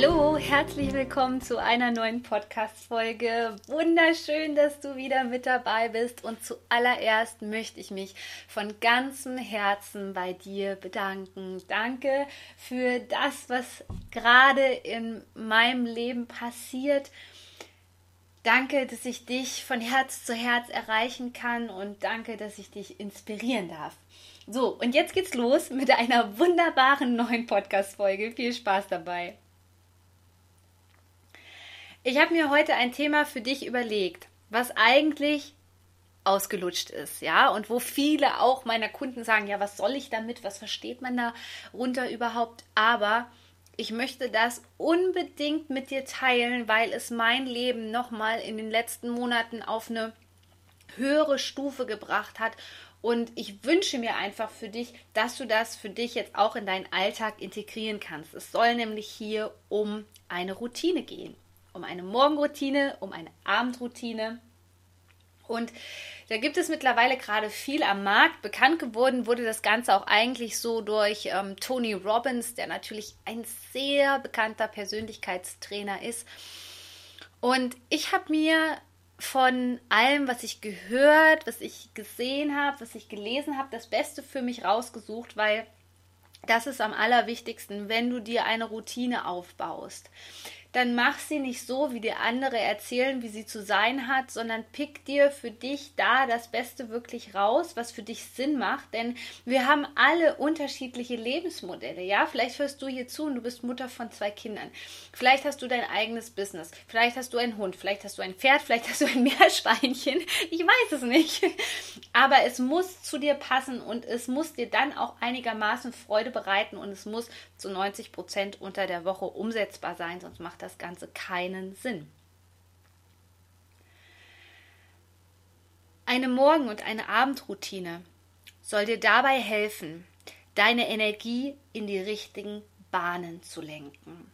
Hallo, herzlich willkommen zu einer neuen Podcast-Folge. Wunderschön, dass du wieder mit dabei bist. Und zuallererst möchte ich mich von ganzem Herzen bei dir bedanken. Danke für das, was gerade in meinem Leben passiert. Danke, dass ich dich von Herz zu Herz erreichen kann und danke, dass ich dich inspirieren darf. So, und jetzt geht's los mit einer wunderbaren neuen Podcast-Folge. Viel Spaß dabei. Ich habe mir heute ein Thema für dich überlegt, was eigentlich ausgelutscht ist, ja, und wo viele auch meiner Kunden sagen, ja, was soll ich damit, was versteht man darunter überhaupt, aber ich möchte das unbedingt mit dir teilen, weil es mein Leben nochmal in den letzten Monaten auf eine höhere Stufe gebracht hat. Und ich wünsche mir einfach für dich, dass du das für dich jetzt auch in deinen Alltag integrieren kannst. Es soll nämlich hier um eine Routine gehen um eine Morgenroutine, um eine Abendroutine. Und da gibt es mittlerweile gerade viel am Markt. Bekannt geworden wurde das Ganze auch eigentlich so durch ähm, Tony Robbins, der natürlich ein sehr bekannter Persönlichkeitstrainer ist. Und ich habe mir von allem, was ich gehört, was ich gesehen habe, was ich gelesen habe, das Beste für mich rausgesucht, weil das ist am allerwichtigsten, wenn du dir eine Routine aufbaust dann mach sie nicht so, wie dir andere erzählen, wie sie zu sein hat, sondern pick dir für dich da das Beste wirklich raus, was für dich Sinn macht. Denn wir haben alle unterschiedliche Lebensmodelle. Ja, vielleicht hörst du hier zu und du bist Mutter von zwei Kindern. Vielleicht hast du dein eigenes Business. Vielleicht hast du einen Hund. Vielleicht hast du ein Pferd. Vielleicht hast du ein Meerschweinchen. Ich weiß es nicht. Aber es muss zu dir passen und es muss dir dann auch einigermaßen Freude bereiten und es muss zu 90 Prozent unter der Woche umsetzbar sein, sonst macht das Ganze keinen Sinn. Eine Morgen- und eine Abendroutine soll dir dabei helfen, deine Energie in die richtigen Bahnen zu lenken.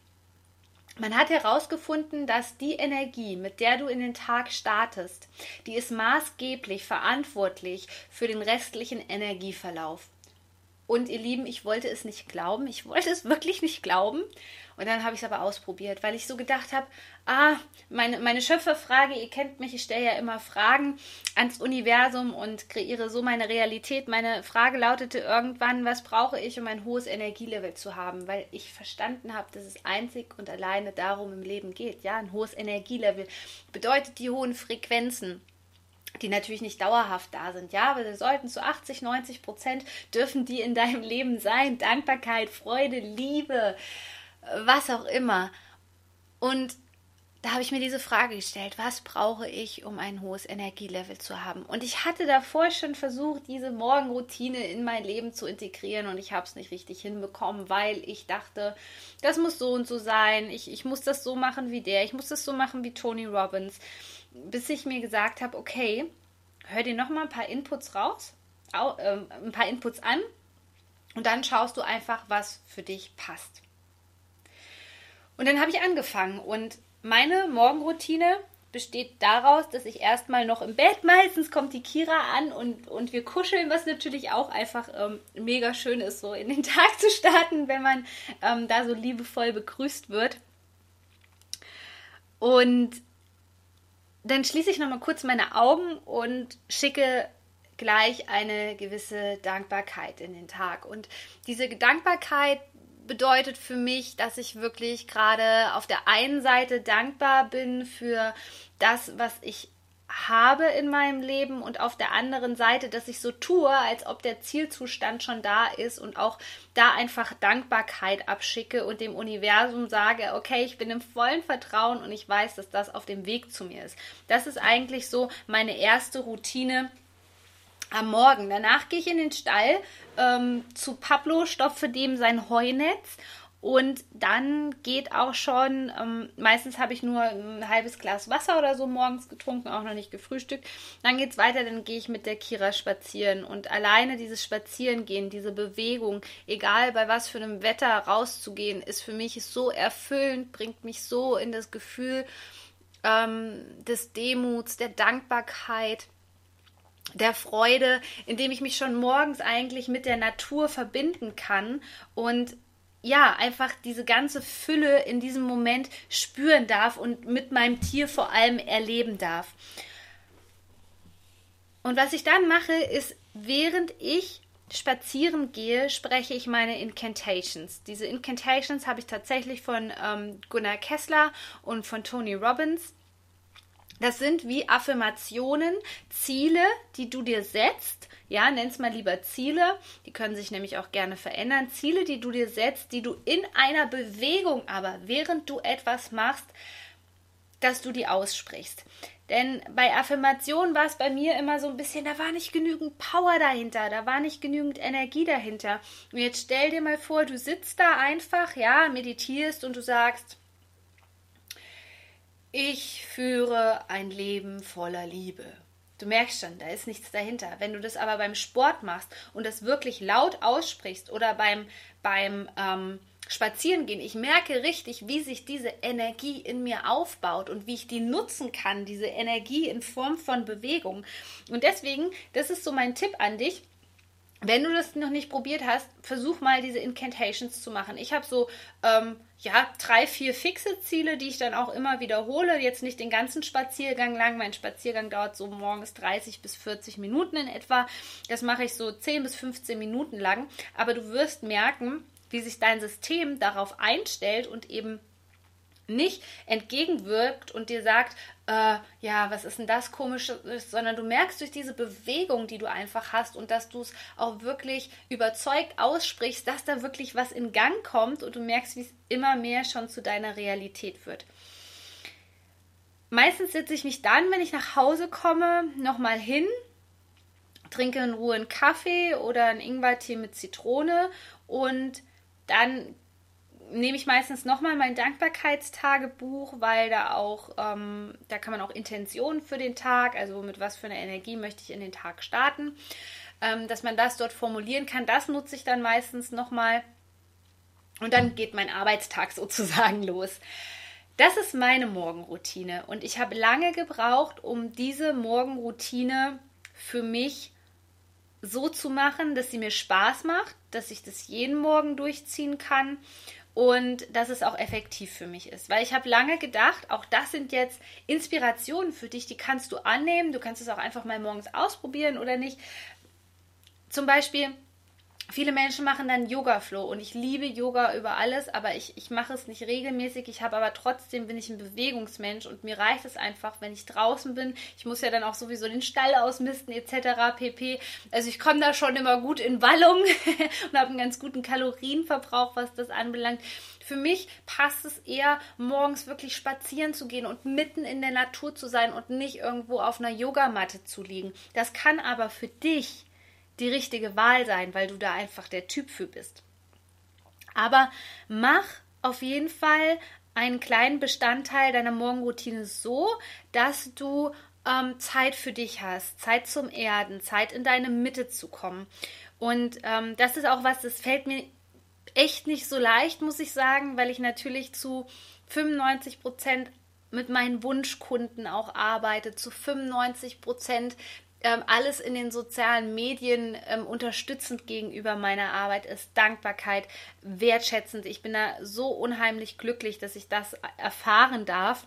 Man hat herausgefunden, dass die Energie, mit der du in den Tag startest, die ist maßgeblich verantwortlich für den restlichen Energieverlauf. Und ihr Lieben, ich wollte es nicht glauben. Ich wollte es wirklich nicht glauben. Und dann habe ich es aber ausprobiert, weil ich so gedacht habe, ah, meine, meine Schöpferfrage, ihr kennt mich, ich stelle ja immer Fragen ans Universum und kreiere so meine Realität. Meine Frage lautete irgendwann, was brauche ich, um ein hohes Energielevel zu haben? Weil ich verstanden habe, dass es einzig und alleine darum im Leben geht. Ja, ein hohes Energielevel bedeutet die hohen Frequenzen die natürlich nicht dauerhaft da sind. Ja, aber sie sollten zu 80, 90 Prozent dürfen die in deinem Leben sein. Dankbarkeit, Freude, Liebe, was auch immer. Und da habe ich mir diese Frage gestellt, was brauche ich, um ein hohes Energielevel zu haben? Und ich hatte davor schon versucht, diese Morgenroutine in mein Leben zu integrieren und ich habe es nicht richtig hinbekommen, weil ich dachte, das muss so und so sein, ich, ich muss das so machen wie der, ich muss das so machen wie Tony Robbins bis ich mir gesagt habe, okay, hör dir noch mal ein paar Inputs raus, au, äh, ein paar Inputs an und dann schaust du einfach, was für dich passt. Und dann habe ich angefangen und meine Morgenroutine besteht daraus, dass ich erstmal noch im Bett, meistens kommt die Kira an und, und wir kuscheln, was natürlich auch einfach ähm, mega schön ist, so in den Tag zu starten, wenn man ähm, da so liebevoll begrüßt wird. Und dann schließe ich nochmal kurz meine Augen und schicke gleich eine gewisse Dankbarkeit in den Tag. Und diese Dankbarkeit bedeutet für mich, dass ich wirklich gerade auf der einen Seite dankbar bin für das, was ich habe in meinem Leben und auf der anderen Seite, dass ich so tue, als ob der Zielzustand schon da ist und auch da einfach Dankbarkeit abschicke und dem Universum sage, okay, ich bin im vollen Vertrauen und ich weiß, dass das auf dem Weg zu mir ist. Das ist eigentlich so meine erste Routine am Morgen. Danach gehe ich in den Stall ähm, zu Pablo, stopfe dem sein Heunetz Und dann geht auch schon, ähm, meistens habe ich nur ein halbes Glas Wasser oder so morgens getrunken, auch noch nicht gefrühstückt. Dann geht es weiter, dann gehe ich mit der Kira spazieren. Und alleine dieses Spazierengehen, diese Bewegung, egal bei was für einem Wetter rauszugehen, ist für mich so erfüllend, bringt mich so in das Gefühl ähm, des Demuts, der Dankbarkeit der Freude, indem ich mich schon morgens eigentlich mit der Natur verbinden kann und ja, einfach diese ganze Fülle in diesem Moment spüren darf und mit meinem Tier vor allem erleben darf. Und was ich dann mache, ist, während ich spazieren gehe, spreche ich meine Incantations. Diese Incantations habe ich tatsächlich von ähm, Gunnar Kessler und von Tony Robbins. Das sind wie Affirmationen, Ziele, die du dir setzt. Ja, nenn's mal lieber Ziele. Die können sich nämlich auch gerne verändern. Ziele, die du dir setzt, die du in einer Bewegung aber, während du etwas machst, dass du die aussprichst. Denn bei Affirmationen war es bei mir immer so ein bisschen, da war nicht genügend Power dahinter, da war nicht genügend Energie dahinter. Und jetzt stell dir mal vor, du sitzt da einfach, ja, meditierst und du sagst, ich führe ein Leben voller Liebe. Du merkst schon, da ist nichts dahinter. Wenn du das aber beim Sport machst und das wirklich laut aussprichst oder beim, beim ähm, Spazierengehen, ich merke richtig, wie sich diese Energie in mir aufbaut und wie ich die nutzen kann, diese Energie in Form von Bewegung. Und deswegen, das ist so mein Tipp an dich wenn du das noch nicht probiert hast, versuch mal diese Incantations zu machen. Ich habe so ähm, ja drei, vier fixe Ziele, die ich dann auch immer wiederhole. Jetzt nicht den ganzen Spaziergang lang. Mein Spaziergang dauert so morgens 30 bis 40 Minuten in etwa. Das mache ich so 10 bis 15 Minuten lang. Aber du wirst merken, wie sich dein System darauf einstellt und eben nicht entgegenwirkt und dir sagt, äh, ja, was ist denn das komisches, sondern du merkst durch diese Bewegung, die du einfach hast und dass du es auch wirklich überzeugt aussprichst, dass da wirklich was in Gang kommt und du merkst, wie es immer mehr schon zu deiner Realität wird. Meistens setze ich mich dann, wenn ich nach Hause komme, nochmal hin, trinke in Ruhe einen Kaffee oder einen Ingwertee mit Zitrone und dann nehme ich meistens nochmal mein Dankbarkeitstagebuch, weil da auch, ähm, da kann man auch Intentionen für den Tag, also mit was für einer Energie möchte ich in den Tag starten, ähm, dass man das dort formulieren kann. Das nutze ich dann meistens nochmal. Und dann geht mein Arbeitstag sozusagen los. Das ist meine Morgenroutine und ich habe lange gebraucht, um diese Morgenroutine für mich so zu machen, dass sie mir Spaß macht, dass ich das jeden Morgen durchziehen kann und dass es auch effektiv für mich ist. Weil ich habe lange gedacht, auch das sind jetzt Inspirationen für dich, die kannst du annehmen. Du kannst es auch einfach mal morgens ausprobieren oder nicht. Zum Beispiel, Viele Menschen machen dann Yoga-Flow und ich liebe Yoga über alles, aber ich, ich mache es nicht regelmäßig. Ich habe aber trotzdem, bin ich ein Bewegungsmensch und mir reicht es einfach, wenn ich draußen bin. Ich muss ja dann auch sowieso den Stall ausmisten etc. pp. Also ich komme da schon immer gut in Wallung und habe einen ganz guten Kalorienverbrauch, was das anbelangt. Für mich passt es eher, morgens wirklich spazieren zu gehen und mitten in der Natur zu sein und nicht irgendwo auf einer Yogamatte zu liegen. Das kann aber für dich die richtige Wahl sein, weil du da einfach der Typ für bist. Aber mach auf jeden Fall einen kleinen Bestandteil deiner Morgenroutine so, dass du ähm, Zeit für dich hast, Zeit zum Erden, Zeit in deine Mitte zu kommen. Und ähm, das ist auch was, das fällt mir echt nicht so leicht, muss ich sagen, weil ich natürlich zu 95 Prozent mit meinen Wunschkunden auch arbeite, zu 95 Prozent ähm, alles in den sozialen Medien ähm, unterstützend gegenüber meiner Arbeit ist, Dankbarkeit, wertschätzend. Ich bin da so unheimlich glücklich, dass ich das erfahren darf.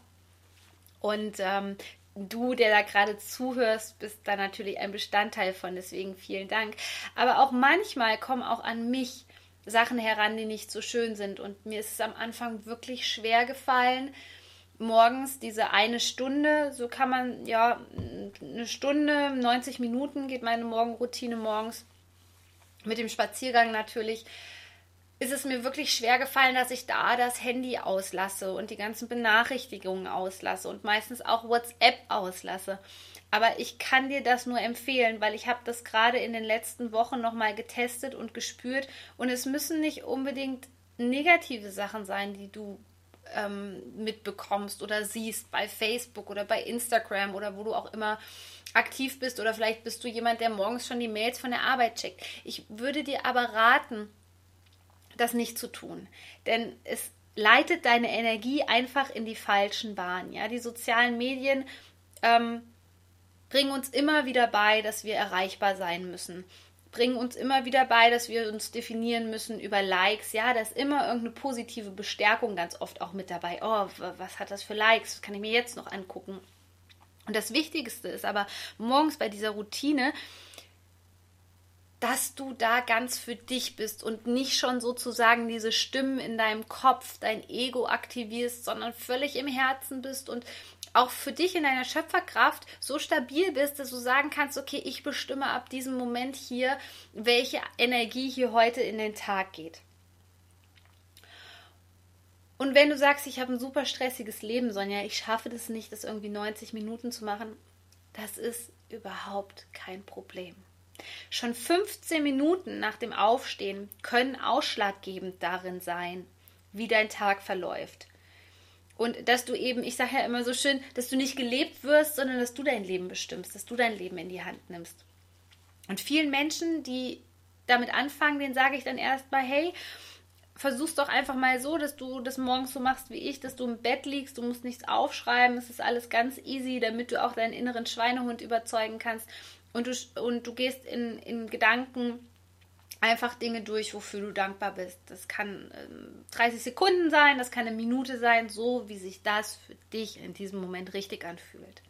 Und ähm, du, der da gerade zuhörst, bist da natürlich ein Bestandteil von. Deswegen vielen Dank. Aber auch manchmal kommen auch an mich Sachen heran, die nicht so schön sind. Und mir ist es am Anfang wirklich schwer gefallen, morgens diese eine Stunde, so kann man ja eine Stunde, 90 Minuten geht meine Morgenroutine morgens mit dem Spaziergang natürlich. Ist es mir wirklich schwer gefallen, dass ich da das Handy auslasse und die ganzen Benachrichtigungen auslasse und meistens auch WhatsApp auslasse. Aber ich kann dir das nur empfehlen, weil ich habe das gerade in den letzten Wochen nochmal getestet und gespürt und es müssen nicht unbedingt negative Sachen sein, die du ähm, mitbekommst oder siehst bei Facebook oder bei Instagram oder wo du auch immer aktiv bist oder vielleicht bist du jemand, der morgens schon die Mails von der Arbeit checkt. Ich würde dir aber raten, das nicht zu tun, denn es leitet deine Energie einfach in die falschen Bahnen. Ja, die sozialen Medien ähm, bringen uns immer wieder bei, dass wir erreichbar sein müssen bringen uns immer wieder bei, dass wir uns definieren müssen über Likes. Ja, da ist immer irgendeine positive Bestärkung ganz oft auch mit dabei. Oh, was hat das für Likes? Was kann ich mir jetzt noch angucken? Und das Wichtigste ist aber morgens bei dieser Routine, dass du da ganz für dich bist und nicht schon sozusagen diese Stimmen in deinem Kopf, dein Ego aktivierst, sondern völlig im Herzen bist und auch für dich in deiner Schöpferkraft so stabil bist, dass du sagen kannst, okay, ich bestimme ab diesem Moment hier, welche Energie hier heute in den Tag geht. Und wenn du sagst, ich habe ein super stressiges Leben, Sonja, ich schaffe das nicht, das irgendwie 90 Minuten zu machen, das ist überhaupt kein Problem. Schon 15 Minuten nach dem Aufstehen können ausschlaggebend darin sein, wie dein Tag verläuft. Und dass du eben, ich sage ja immer so schön, dass du nicht gelebt wirst, sondern dass du dein Leben bestimmst, dass du dein Leben in die Hand nimmst. Und vielen Menschen, die damit anfangen, denen sage ich dann erstmal, hey, versuch's doch einfach mal so, dass du das morgens so machst wie ich, dass du im Bett liegst, du musst nichts aufschreiben, es ist alles ganz easy, damit du auch deinen inneren Schweinehund überzeugen kannst. Und du, und du gehst in, in Gedanken einfach Dinge durch, wofür du dankbar bist. Das kann ähm, 30 Sekunden sein, das kann eine Minute sein, so wie sich das für dich in diesem Moment richtig anfühlt.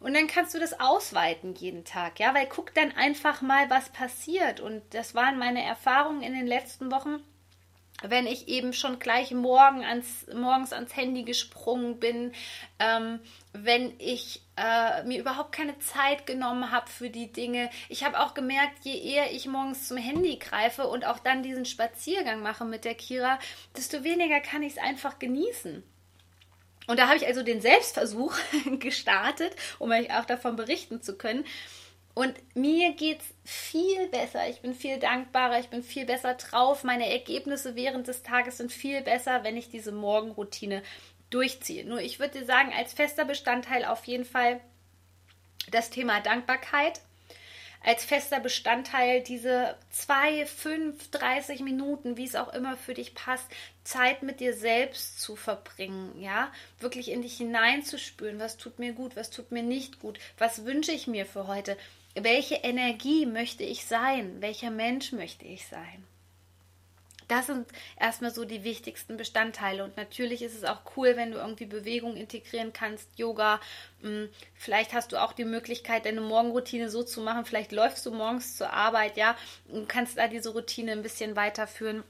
Und dann kannst du das ausweiten jeden Tag, ja, weil guck dann einfach mal, was passiert. Und das waren meine Erfahrungen in den letzten Wochen wenn ich eben schon gleich morgen ans, morgens ans Handy gesprungen bin, ähm, wenn ich äh, mir überhaupt keine Zeit genommen habe für die Dinge. Ich habe auch gemerkt, je eher ich morgens zum Handy greife und auch dann diesen Spaziergang mache mit der Kira, desto weniger kann ich es einfach genießen. Und da habe ich also den Selbstversuch gestartet, um euch auch davon berichten zu können. Und mir geht es viel besser. Ich bin viel dankbarer, ich bin viel besser drauf. Meine Ergebnisse während des Tages sind viel besser, wenn ich diese Morgenroutine durchziehe. Nur ich würde dir sagen, als fester Bestandteil auf jeden Fall das Thema Dankbarkeit. Als fester Bestandteil diese zwei, fünf, 30 Minuten, wie es auch immer für dich passt, Zeit mit dir selbst zu verbringen, ja, wirklich in dich hineinzuspüren, was tut mir gut, was tut mir nicht gut, was wünsche ich mir für heute, welche Energie möchte ich sein? Welcher Mensch möchte ich sein? Das sind erstmal so die wichtigsten Bestandteile. Und natürlich ist es auch cool, wenn du irgendwie Bewegung integrieren kannst, Yoga. Hm, vielleicht hast du auch die Möglichkeit, deine Morgenroutine so zu machen. Vielleicht läufst du morgens zur Arbeit, ja, und kannst da diese Routine ein bisschen weiterführen.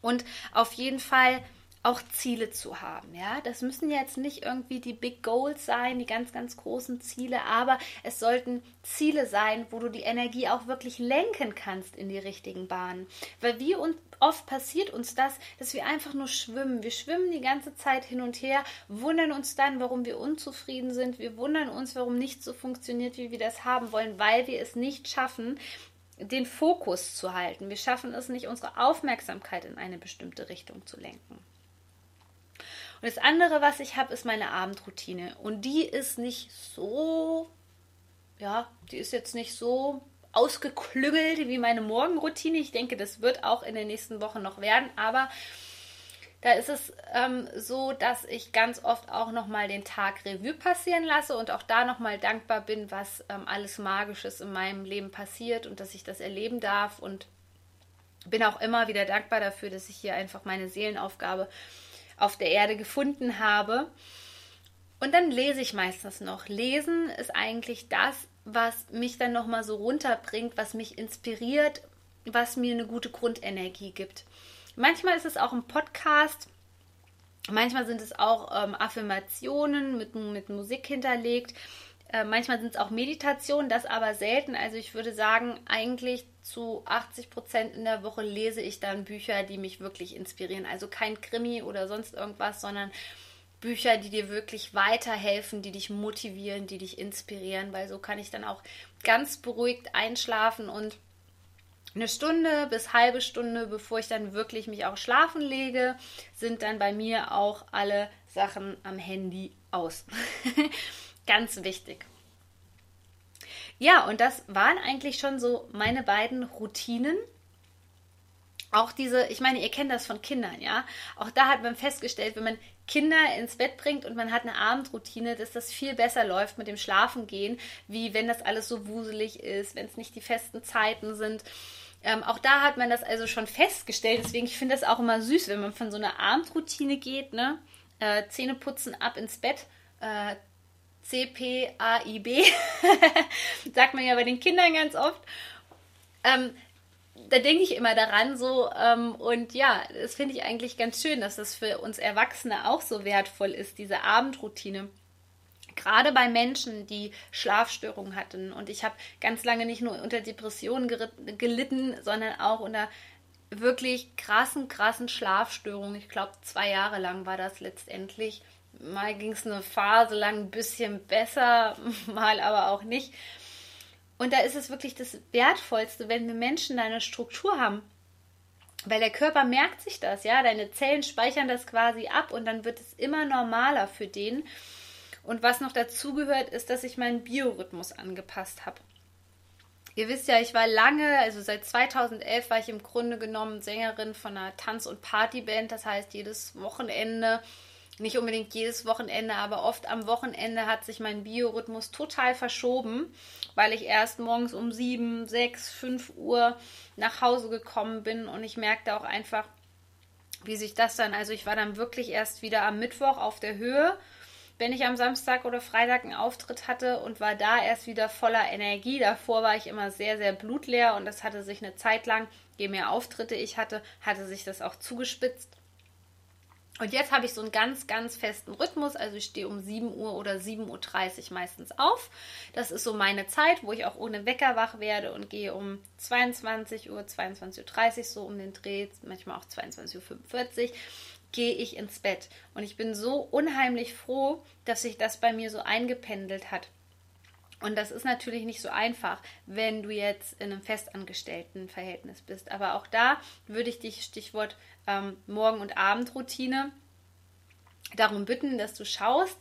Und auf jeden Fall auch Ziele zu haben. Ja, das müssen jetzt nicht irgendwie die Big Goals sein, die ganz, ganz großen Ziele, aber es sollten Ziele sein, wo du die Energie auch wirklich lenken kannst in die richtigen Bahnen. Weil wie oft passiert uns das, dass wir einfach nur schwimmen. Wir schwimmen die ganze Zeit hin und her, wundern uns dann, warum wir unzufrieden sind. Wir wundern uns, warum nicht so funktioniert, wie wir das haben wollen, weil wir es nicht schaffen, den Fokus zu halten. Wir schaffen es nicht, unsere Aufmerksamkeit in eine bestimmte Richtung zu lenken. Und das andere, was ich habe, ist meine Abendroutine. Und die ist nicht so, ja, die ist jetzt nicht so ausgeklügelt wie meine Morgenroutine. Ich denke, das wird auch in den nächsten Wochen noch werden. Aber da ist es ähm, so, dass ich ganz oft auch nochmal den Tag Revue passieren lasse und auch da nochmal dankbar bin, was ähm, alles Magisches in meinem Leben passiert und dass ich das erleben darf. Und bin auch immer wieder dankbar dafür, dass ich hier einfach meine Seelenaufgabe auf der Erde gefunden habe. Und dann lese ich meistens noch. Lesen ist eigentlich das, was mich dann nochmal so runterbringt, was mich inspiriert, was mir eine gute Grundenergie gibt. Manchmal ist es auch ein Podcast, manchmal sind es auch ähm, Affirmationen mit, mit Musik hinterlegt. Äh, manchmal sind es auch Meditationen, das aber selten. Also ich würde sagen, eigentlich zu 80 Prozent in der Woche lese ich dann Bücher, die mich wirklich inspirieren. Also kein Krimi oder sonst irgendwas, sondern Bücher, die dir wirklich weiterhelfen, die dich motivieren, die dich inspirieren, weil so kann ich dann auch ganz beruhigt einschlafen und eine Stunde bis halbe Stunde, bevor ich dann wirklich mich auch schlafen lege, sind dann bei mir auch alle Sachen am Handy aus. Ganz wichtig. Ja, und das waren eigentlich schon so meine beiden Routinen. Auch diese, ich meine, ihr kennt das von Kindern, ja. Auch da hat man festgestellt, wenn man Kinder ins Bett bringt und man hat eine Abendroutine, dass das viel besser läuft mit dem Schlafengehen, wie wenn das alles so wuselig ist, wenn es nicht die festen Zeiten sind. Ähm, auch da hat man das also schon festgestellt. Deswegen, ich finde das auch immer süß, wenn man von so einer Abendroutine geht, ne? Äh, Zähne putzen, ab ins Bett. Äh, C-P-A-I-B. Sagt man ja bei den Kindern ganz oft. Ähm, da denke ich immer daran so ähm, und ja, das finde ich eigentlich ganz schön, dass das für uns Erwachsene auch so wertvoll ist, diese Abendroutine. Gerade bei Menschen, die Schlafstörungen hatten. Und ich habe ganz lange nicht nur unter Depressionen gelitten, sondern auch unter wirklich krassen, krassen Schlafstörungen. Ich glaube, zwei Jahre lang war das letztendlich. Mal ging es eine Phase lang ein bisschen besser, mal aber auch nicht. Und da ist es wirklich das Wertvollste, wenn wir Menschen eine Struktur haben. Weil der Körper merkt sich das, ja. Deine Zellen speichern das quasi ab und dann wird es immer normaler für den. Und was noch dazugehört, ist, dass ich meinen Biorhythmus angepasst habe. Ihr wisst ja, ich war lange, also seit 2011 war ich im Grunde genommen Sängerin von einer Tanz- und Partyband. Das heißt, jedes Wochenende, nicht unbedingt jedes Wochenende, aber oft am Wochenende hat sich mein Biorhythmus total verschoben, weil ich erst morgens um 7, 6, 5 Uhr nach Hause gekommen bin und ich merkte auch einfach, wie sich das dann, also ich war dann wirklich erst wieder am Mittwoch auf der Höhe wenn ich am Samstag oder Freitag einen Auftritt hatte und war da erst wieder voller Energie. Davor war ich immer sehr, sehr blutleer und das hatte sich eine Zeit lang, je mehr Auftritte ich hatte, hatte sich das auch zugespitzt. Und jetzt habe ich so einen ganz, ganz festen Rhythmus. Also ich stehe um 7 Uhr oder 7.30 Uhr meistens auf. Das ist so meine Zeit, wo ich auch ohne Wecker wach werde und gehe um 22 Uhr, 22.30 Uhr so um den Dreh, manchmal auch 22.45 Uhr gehe ich ins Bett. Und ich bin so unheimlich froh, dass sich das bei mir so eingependelt hat. Und das ist natürlich nicht so einfach, wenn du jetzt in einem festangestellten Verhältnis bist. Aber auch da würde ich dich, Stichwort ähm, Morgen- und Abendroutine, darum bitten, dass du schaust,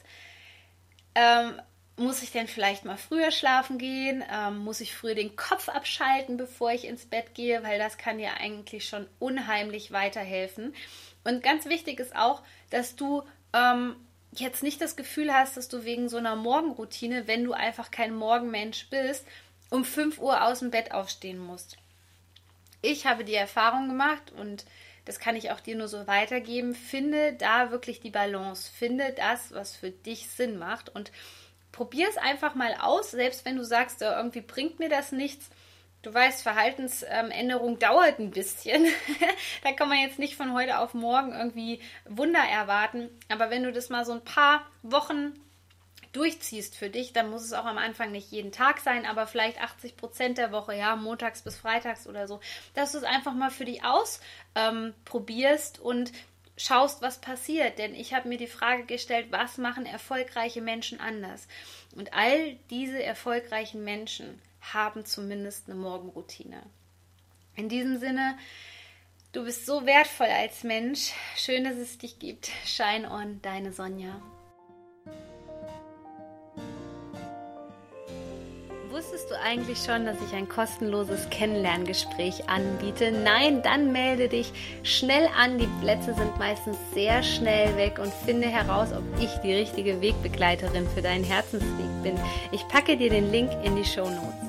ähm, muss ich denn vielleicht mal früher schlafen gehen? Ähm, muss ich früher den Kopf abschalten, bevor ich ins Bett gehe? Weil das kann dir eigentlich schon unheimlich weiterhelfen. Und ganz wichtig ist auch, dass du ähm, jetzt nicht das Gefühl hast, dass du wegen so einer Morgenroutine, wenn du einfach kein Morgenmensch bist, um 5 Uhr aus dem Bett aufstehen musst. Ich habe die Erfahrung gemacht und das kann ich auch dir nur so weitergeben. Finde da wirklich die Balance. Finde das, was für dich Sinn macht und probier es einfach mal aus, selbst wenn du sagst, irgendwie bringt mir das nichts Du weißt, Verhaltensänderung dauert ein bisschen. da kann man jetzt nicht von heute auf morgen irgendwie Wunder erwarten. Aber wenn du das mal so ein paar Wochen durchziehst für dich, dann muss es auch am Anfang nicht jeden Tag sein, aber vielleicht 80 Prozent der Woche, ja, montags bis freitags oder so, dass du es einfach mal für dich ausprobierst ähm, und schaust, was passiert. Denn ich habe mir die Frage gestellt, was machen erfolgreiche Menschen anders? Und all diese erfolgreichen Menschen haben zumindest eine Morgenroutine. In diesem Sinne, du bist so wertvoll als Mensch. Schön, dass es dich gibt. Shine on, deine Sonja. Wusstest du eigentlich schon, dass ich ein kostenloses Kennenlerngespräch anbiete? Nein, dann melde dich schnell an. Die Plätze sind meistens sehr schnell weg und finde heraus, ob ich die richtige Wegbegleiterin für deinen Herzensweg bin. Ich packe dir den Link in die Show Notes.